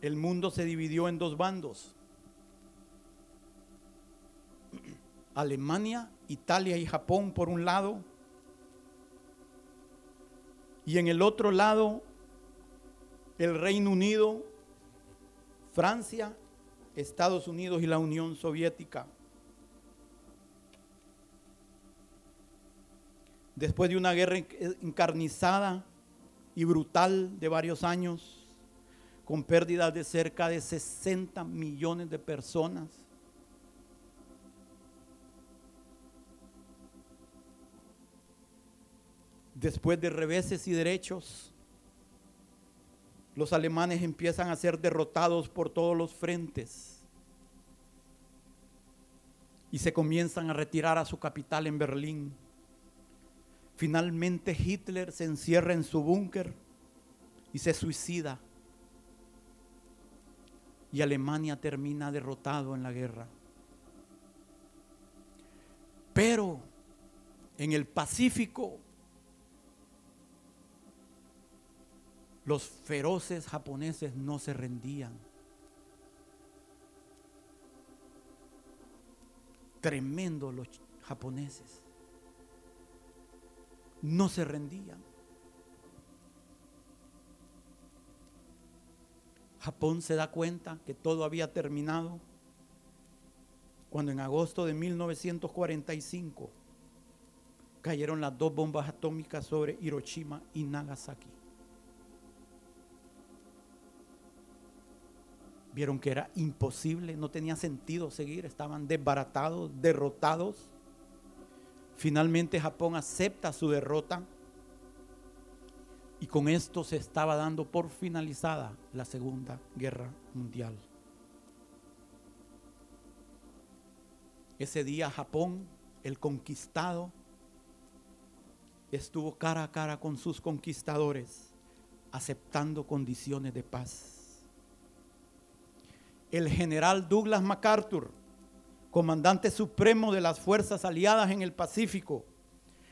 el mundo se dividió en dos bandos. Alemania, Italia y Japón por un lado, y en el otro lado el Reino Unido, Francia, Estados Unidos y la Unión Soviética. Después de una guerra encarnizada y brutal de varios años, con pérdidas de cerca de 60 millones de personas, después de reveses y derechos, los alemanes empiezan a ser derrotados por todos los frentes y se comienzan a retirar a su capital en Berlín. Finalmente Hitler se encierra en su búnker y se suicida. Y Alemania termina derrotado en la guerra. Pero en el Pacífico Los feroces japoneses no se rendían. Tremendo los japoneses. No se rendían. Japón se da cuenta que todo había terminado cuando en agosto de 1945 cayeron las dos bombas atómicas sobre Hiroshima y Nagasaki. Vieron que era imposible, no tenía sentido seguir, estaban desbaratados, derrotados. Finalmente Japón acepta su derrota y con esto se estaba dando por finalizada la Segunda Guerra Mundial. Ese día Japón, el conquistado, estuvo cara a cara con sus conquistadores, aceptando condiciones de paz el general Douglas MacArthur, comandante supremo de las fuerzas aliadas en el Pacífico,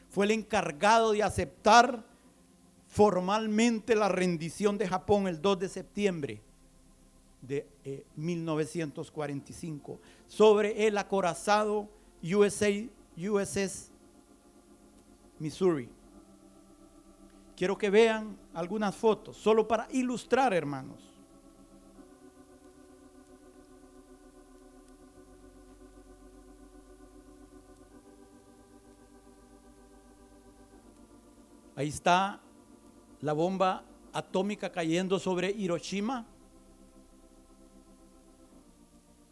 fue el encargado de aceptar formalmente la rendición de Japón el 2 de septiembre de 1945 eh, sobre el acorazado USA, USS Missouri. Quiero que vean algunas fotos, solo para ilustrar, hermanos. Ahí está la bomba atómica cayendo sobre Hiroshima.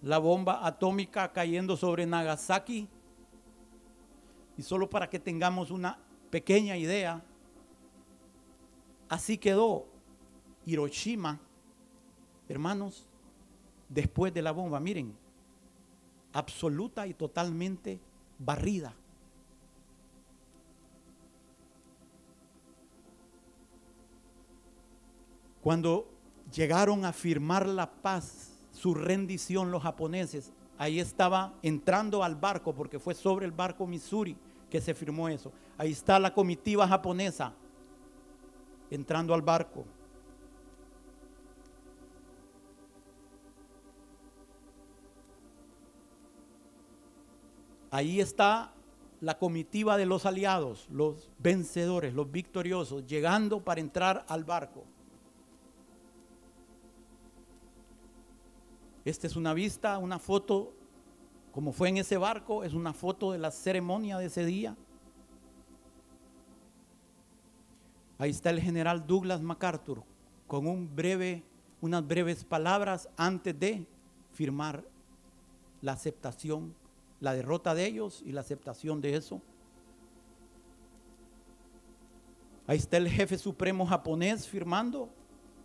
La bomba atómica cayendo sobre Nagasaki. Y solo para que tengamos una pequeña idea, así quedó Hiroshima, hermanos, después de la bomba. Miren, absoluta y totalmente barrida. Cuando llegaron a firmar la paz, su rendición los japoneses, ahí estaba entrando al barco, porque fue sobre el barco Missouri que se firmó eso. Ahí está la comitiva japonesa entrando al barco. Ahí está la comitiva de los aliados, los vencedores, los victoriosos, llegando para entrar al barco. Esta es una vista, una foto, como fue en ese barco, es una foto de la ceremonia de ese día. Ahí está el general Douglas MacArthur con un breve, unas breves palabras antes de firmar la aceptación, la derrota de ellos y la aceptación de eso. Ahí está el jefe supremo japonés firmando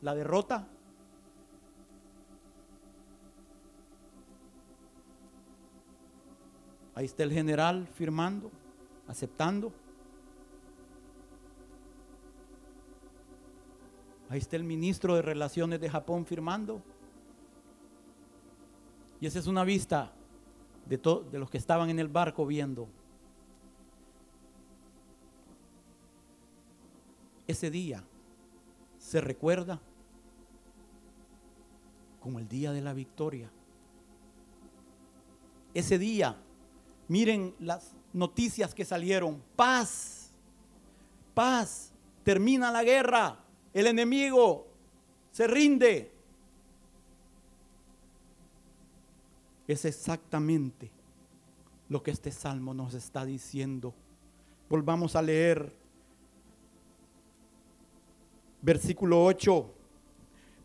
la derrota. Ahí está el general firmando, aceptando. Ahí está el ministro de Relaciones de Japón firmando. Y esa es una vista de, de los que estaban en el barco viendo. Ese día se recuerda como el día de la victoria. Ese día, miren las noticias que salieron. Paz, paz, termina la guerra, el enemigo se rinde. Es exactamente lo que este salmo nos está diciendo. Volvamos a leer versículo 8.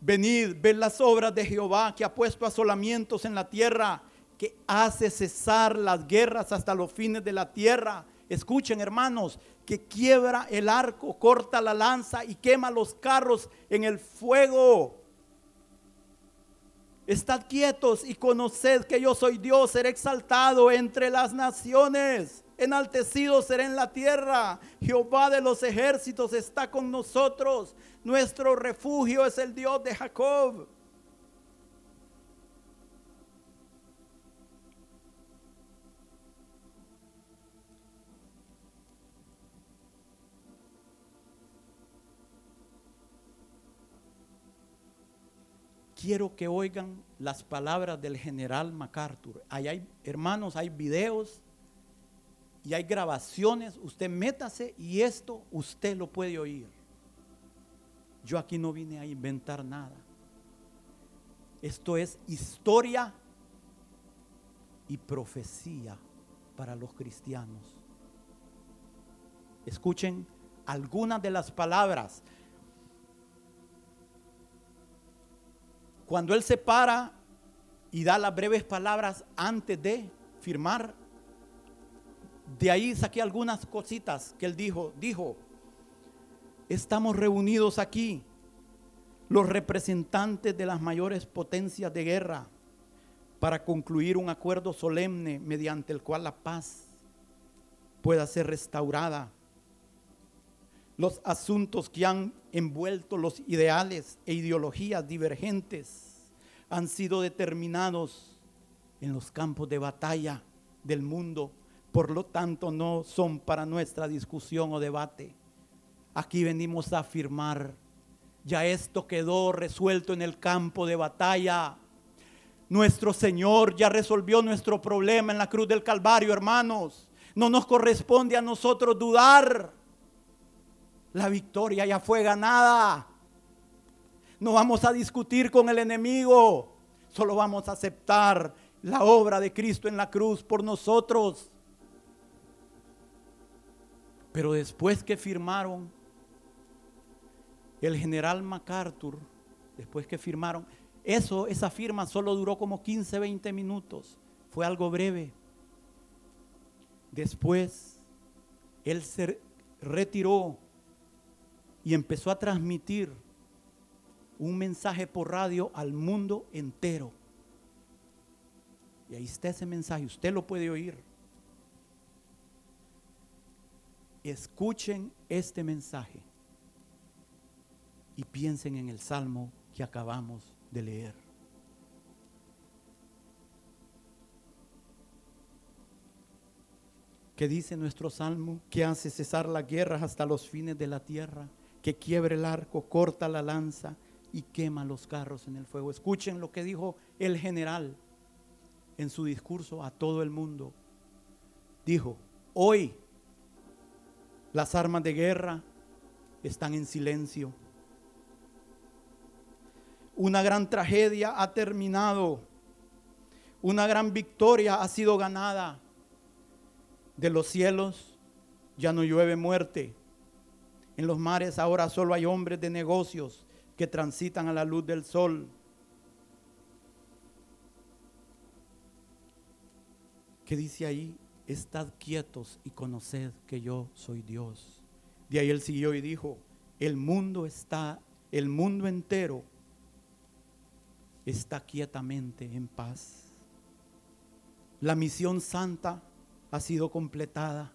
Venid, ved las obras de Jehová que ha puesto asolamientos en la tierra, que hace cesar las guerras hasta los fines de la tierra. Escuchen hermanos, que quiebra el arco, corta la lanza y quema los carros en el fuego. Estad quietos y conoced que yo soy Dios, seré exaltado entre las naciones, enaltecido seré en la tierra. Jehová de los ejércitos está con nosotros, nuestro refugio es el Dios de Jacob. Quiero que oigan las palabras del general MacArthur. Ahí hay, hermanos, hay videos y hay grabaciones. Usted métase y esto usted lo puede oír. Yo aquí no vine a inventar nada. Esto es historia y profecía para los cristianos. Escuchen algunas de las palabras Cuando él se para y da las breves palabras antes de firmar, de ahí saqué algunas cositas que él dijo. Dijo, estamos reunidos aquí, los representantes de las mayores potencias de guerra, para concluir un acuerdo solemne mediante el cual la paz pueda ser restaurada. Los asuntos que han envuelto los ideales e ideologías divergentes han sido determinados en los campos de batalla del mundo, por lo tanto no son para nuestra discusión o debate. Aquí venimos a afirmar, ya esto quedó resuelto en el campo de batalla. Nuestro Señor ya resolvió nuestro problema en la cruz del Calvario, hermanos. No nos corresponde a nosotros dudar. La victoria ya fue ganada. No vamos a discutir con el enemigo. Solo vamos a aceptar la obra de Cristo en la cruz por nosotros. Pero después que firmaron, el general MacArthur, después que firmaron, eso, esa firma solo duró como 15, 20 minutos. Fue algo breve. Después, él se retiró y empezó a transmitir un mensaje por radio al mundo entero. Y ahí está ese mensaje, usted lo puede oír. Escuchen este mensaje y piensen en el salmo que acabamos de leer. ¿Qué dice nuestro salmo? Que hace cesar las guerras hasta los fines de la tierra que quiebre el arco, corta la lanza y quema los carros en el fuego. Escuchen lo que dijo el general en su discurso a todo el mundo. Dijo, Hoy las armas de guerra están en silencio. Una gran tragedia ha terminado. Una gran victoria ha sido ganada. De los cielos ya no llueve muerte. En los mares ahora solo hay hombres de negocios que transitan a la luz del sol. ¿Qué dice ahí? Estad quietos y conoced que yo soy Dios. De ahí él siguió y dijo, el mundo está, el mundo entero está quietamente en paz. La misión santa ha sido completada.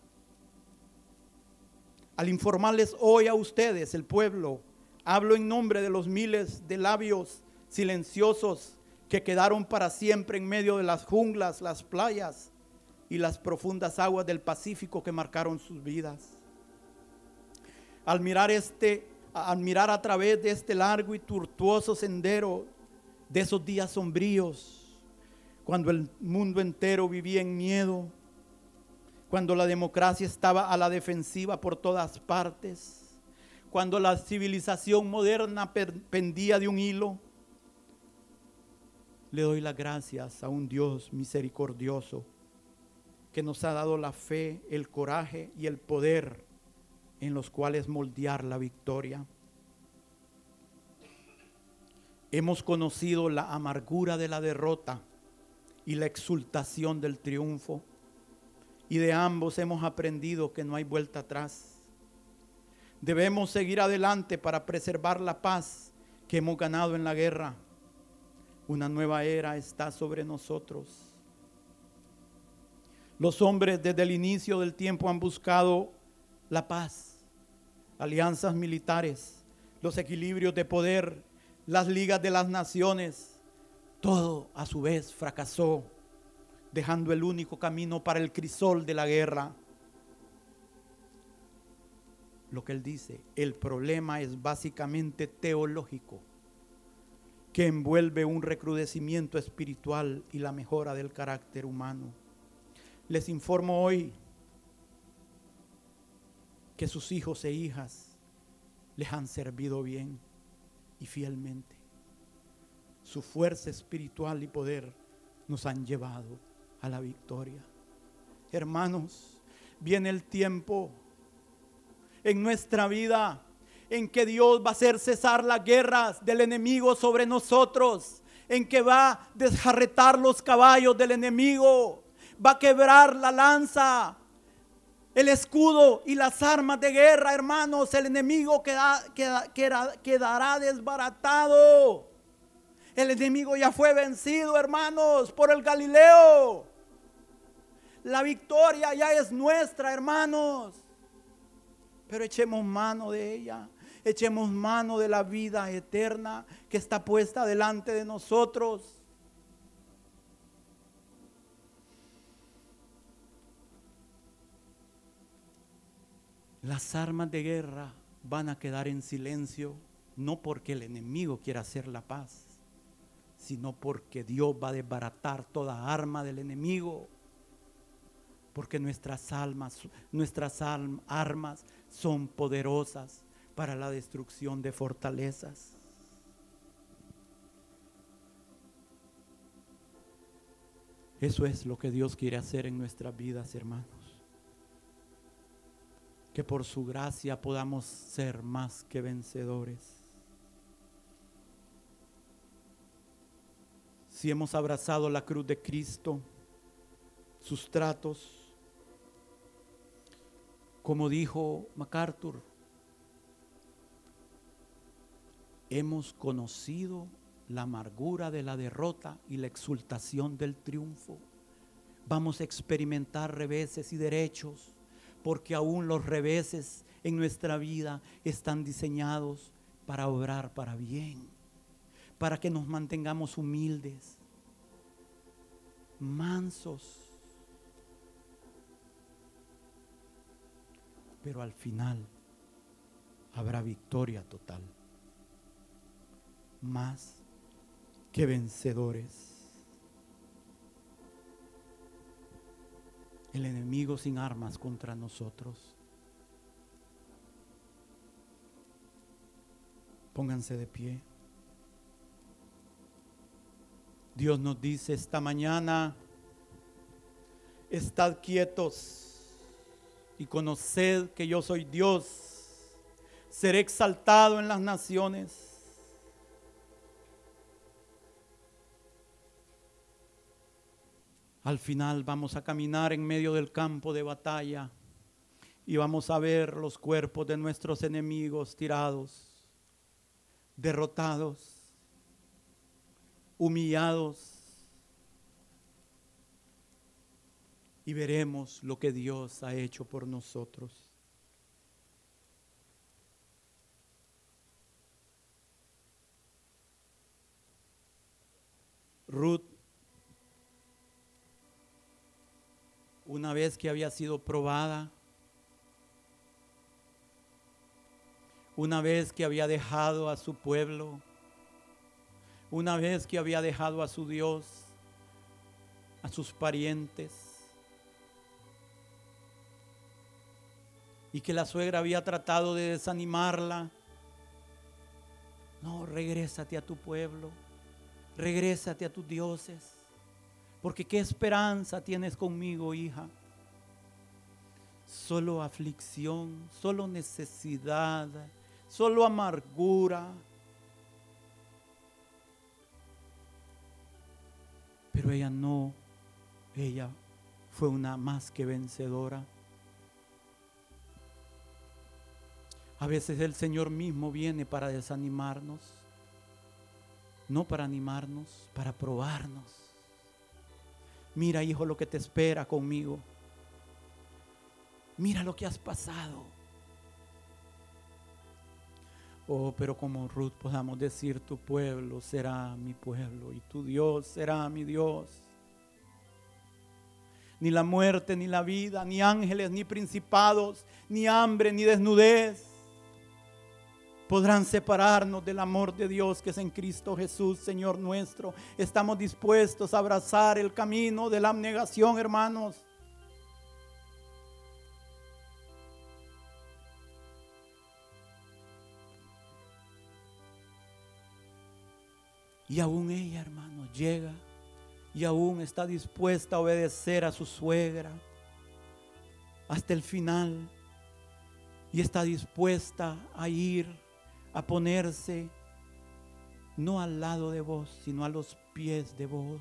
Al informarles hoy a ustedes, el pueblo, hablo en nombre de los miles de labios silenciosos que quedaron para siempre en medio de las junglas, las playas y las profundas aguas del Pacífico que marcaron sus vidas. Al mirar este, al mirar a través de este largo y tortuoso sendero de esos días sombríos, cuando el mundo entero vivía en miedo, cuando la democracia estaba a la defensiva por todas partes, cuando la civilización moderna pendía de un hilo, le doy las gracias a un Dios misericordioso que nos ha dado la fe, el coraje y el poder en los cuales moldear la victoria. Hemos conocido la amargura de la derrota y la exultación del triunfo. Y de ambos hemos aprendido que no hay vuelta atrás. Debemos seguir adelante para preservar la paz que hemos ganado en la guerra. Una nueva era está sobre nosotros. Los hombres desde el inicio del tiempo han buscado la paz, alianzas militares, los equilibrios de poder las ligas de las naciones, todo a su vez fracasó, dejando el único camino para el crisol de la guerra. Lo que él dice, el problema es básicamente teológico, que envuelve un recrudecimiento espiritual y la mejora del carácter humano. Les informo hoy que sus hijos e hijas les han servido bien y fielmente. Su fuerza espiritual y poder nos han llevado la victoria. Hermanos, viene el tiempo en nuestra vida en que Dios va a hacer cesar las guerras del enemigo sobre nosotros, en que va a desjarretar los caballos del enemigo, va a quebrar la lanza el escudo y las armas de guerra, hermanos, el enemigo quedará desbaratado. El enemigo ya fue vencido, hermanos, por el Galileo. La victoria ya es nuestra, hermanos. Pero echemos mano de ella. Echemos mano de la vida eterna que está puesta delante de nosotros. Las armas de guerra van a quedar en silencio, no porque el enemigo quiera hacer la paz, sino porque Dios va a desbaratar toda arma del enemigo. Porque nuestras almas, nuestras armas son poderosas para la destrucción de fortalezas. Eso es lo que Dios quiere hacer en nuestras vidas, hermanos que por su gracia podamos ser más que vencedores. Si hemos abrazado la cruz de Cristo, sus tratos, como dijo MacArthur, hemos conocido la amargura de la derrota y la exultación del triunfo. Vamos a experimentar reveses y derechos porque aún los reveses en nuestra vida están diseñados para obrar para bien, para que nos mantengamos humildes, mansos. Pero al final habrá victoria total, más que vencedores. el enemigo sin armas contra nosotros. Pónganse de pie. Dios nos dice esta mañana, estad quietos y conoced que yo soy Dios. Seré exaltado en las naciones. Al final vamos a caminar en medio del campo de batalla y vamos a ver los cuerpos de nuestros enemigos tirados derrotados, humillados. Y veremos lo que Dios ha hecho por nosotros. Ruth, una vez que había sido probada, una vez que había dejado a su pueblo, una vez que había dejado a su Dios, a sus parientes, y que la suegra había tratado de desanimarla. No, regrésate a tu pueblo, regrésate a tus dioses, porque qué esperanza tienes conmigo, hija. Solo aflicción, solo necesidad, solo amargura. Pero ella no, ella fue una más que vencedora. A veces el Señor mismo viene para desanimarnos, no para animarnos, para probarnos. Mira, hijo, lo que te espera conmigo. Mira lo que has pasado. Oh, pero como Ruth podamos decir, tu pueblo será mi pueblo y tu Dios será mi Dios. Ni la muerte, ni la vida, ni ángeles, ni principados, ni hambre, ni desnudez podrán separarnos del amor de Dios que es en Cristo Jesús, Señor nuestro. Estamos dispuestos a abrazar el camino de la abnegación, hermanos. Y aún ella, hermano, llega y aún está dispuesta a obedecer a su suegra hasta el final. Y está dispuesta a ir, a ponerse no al lado de vos, sino a los pies de vos.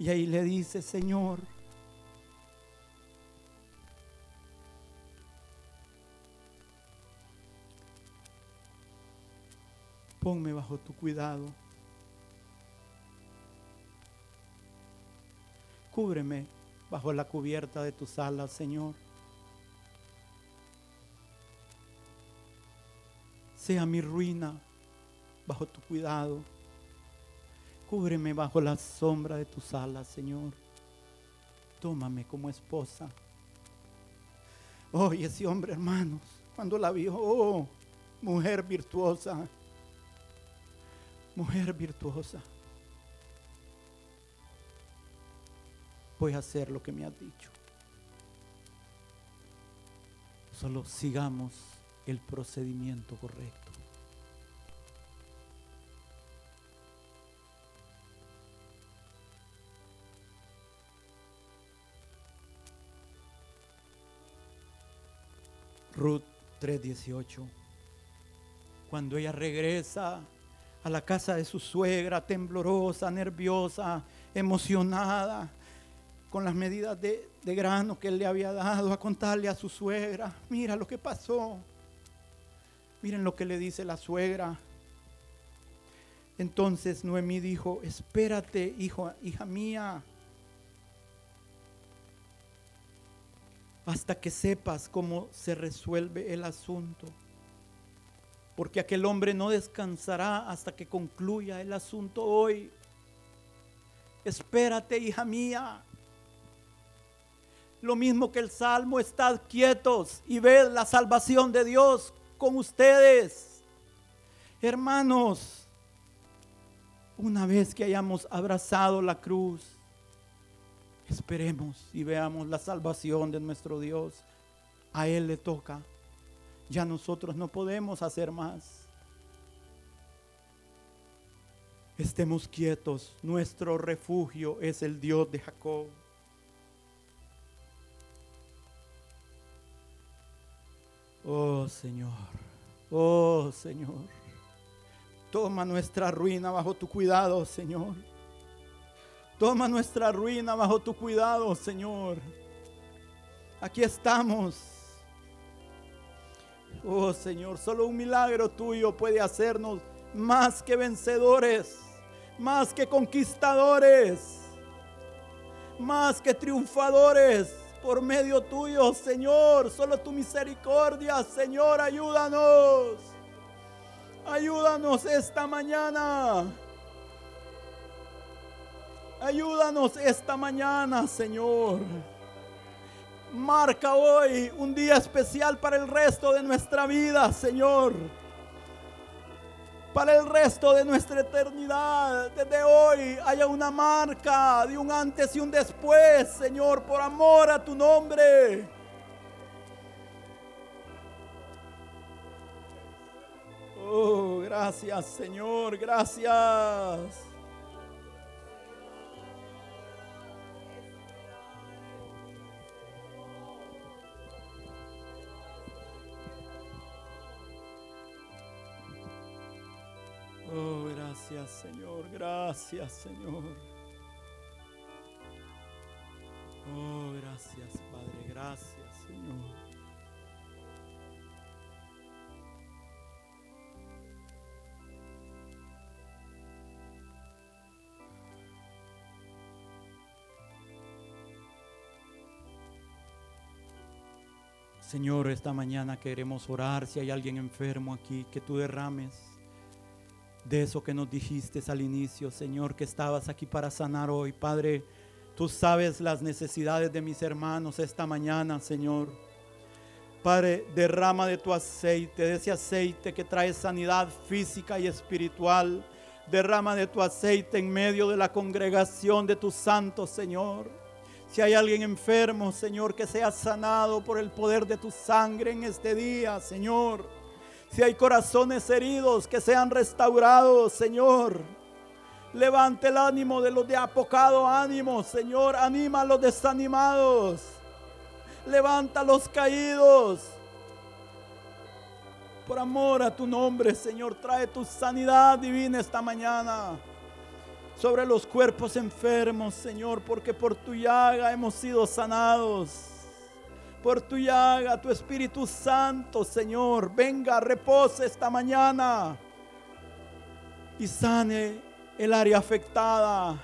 Y ahí le dice, Señor, Ponme bajo tu cuidado. Cúbreme bajo la cubierta de tus alas, Señor. Sea mi ruina bajo tu cuidado. Cúbreme bajo la sombra de tus alas, Señor. Tómame como esposa. Oh, ese hombre, hermanos, cuando la vio, oh, mujer virtuosa, mujer virtuosa, voy a hacer lo que me has dicho. Solo sigamos el procedimiento correcto. Ruth 3:18. Cuando ella regresa a la casa de su suegra, temblorosa, nerviosa, emocionada, con las medidas de, grano que él le había dado, a contarle a su suegra, mira lo que pasó. Miren lo que le dice la suegra. Entonces Noemí dijo, espérate, hijo, hija mía, hasta que sepas cómo se resuelve el asunto porque aquel hombre no descansará hasta que concluya el asunto hoy. Espérate, hija mía. Lo mismo que el Salmo, estad quietos y ved la salvación de Dios con ustedes. Hermanos, una vez que hayamos abrazado la cruz, Esperemos y veamos la salvación de nuestro Dios. A Él le toca. Ya nosotros no podemos hacer más. Estemos quietos. Nuestro refugio es el Dios de Jacob. Oh Señor, oh Señor, toma nuestra ruina bajo tu cuidado, Señor. Toma nuestra ruina bajo tu cuidado, Señor. Aquí estamos. Oh Señor, solo un milagro tuyo puede hacernos más que vencedores, más que conquistadores, más que triunfadores por medio tuyo, Señor. Solo tu misericordia, Señor, ayúdanos. Ayúdanos esta mañana. Ayúdanos esta mañana, Señor. Marca hoy un día especial para el resto de nuestra vida, Señor para el resto de nuestra eternidad. Desde hoy haya una marca de un antes y un después, Señor, por amor a tu nombre. Oh, gracias, Señor, gracias. Oh, gracias Señor, gracias Señor. Oh, gracias Padre, gracias Señor. Señor, esta mañana queremos orar. Si hay alguien enfermo aquí, que tú derrames de eso que nos dijiste al inicio, Señor, que estabas aquí para sanar hoy. Padre, tú sabes las necesidades de mis hermanos esta mañana, Señor. Padre, derrama de tu aceite, de ese aceite que trae sanidad física y espiritual. Derrama de tu aceite en medio de la congregación de tus santos, Señor. Si hay alguien enfermo, Señor, que sea sanado por el poder de tu sangre en este día, Señor. Si hay corazones heridos, que sean restaurados, Señor. Levante el ánimo de los de apocado ánimo, Señor. Anima a los desanimados. Levanta a los caídos. Por amor a tu nombre, Señor, trae tu sanidad divina esta mañana sobre los cuerpos enfermos, Señor, porque por tu llaga hemos sido sanados por tu llaga, tu Espíritu Santo, Señor, venga, repose esta mañana y sane el área afectada,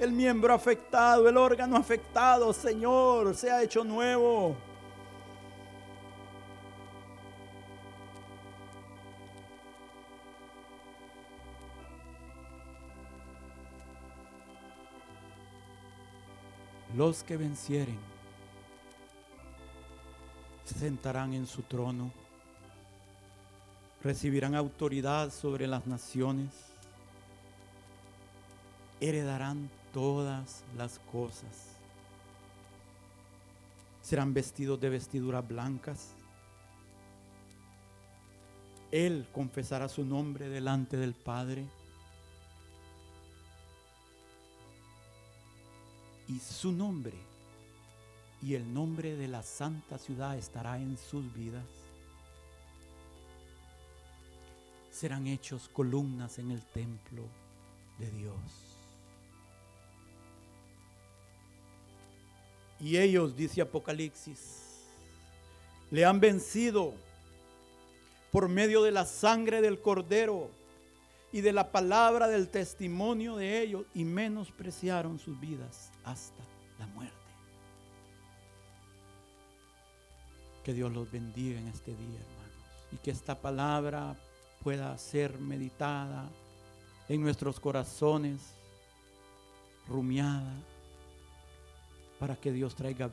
el miembro afectado, el órgano afectado, Señor, sea hecho nuevo. Los que vencieren se sentarán en su trono, recibirán autoridad sobre las naciones, heredarán todas las cosas, serán vestidos de vestiduras blancas. Él confesará su nombre delante del Padre. Y su nombre y el nombre de la santa ciudad estará en sus vidas. Serán hechos columnas en el templo de Dios. Y ellos, dice Apocalipsis, le han vencido por medio de la sangre del cordero y de la palabra del testimonio de ellos y menospreciaron sus vidas hasta la muerte. Que Dios los bendiga en este día, hermanos. Y que esta palabra pueda ser meditada en nuestros corazones, rumiada, para que Dios traiga vida.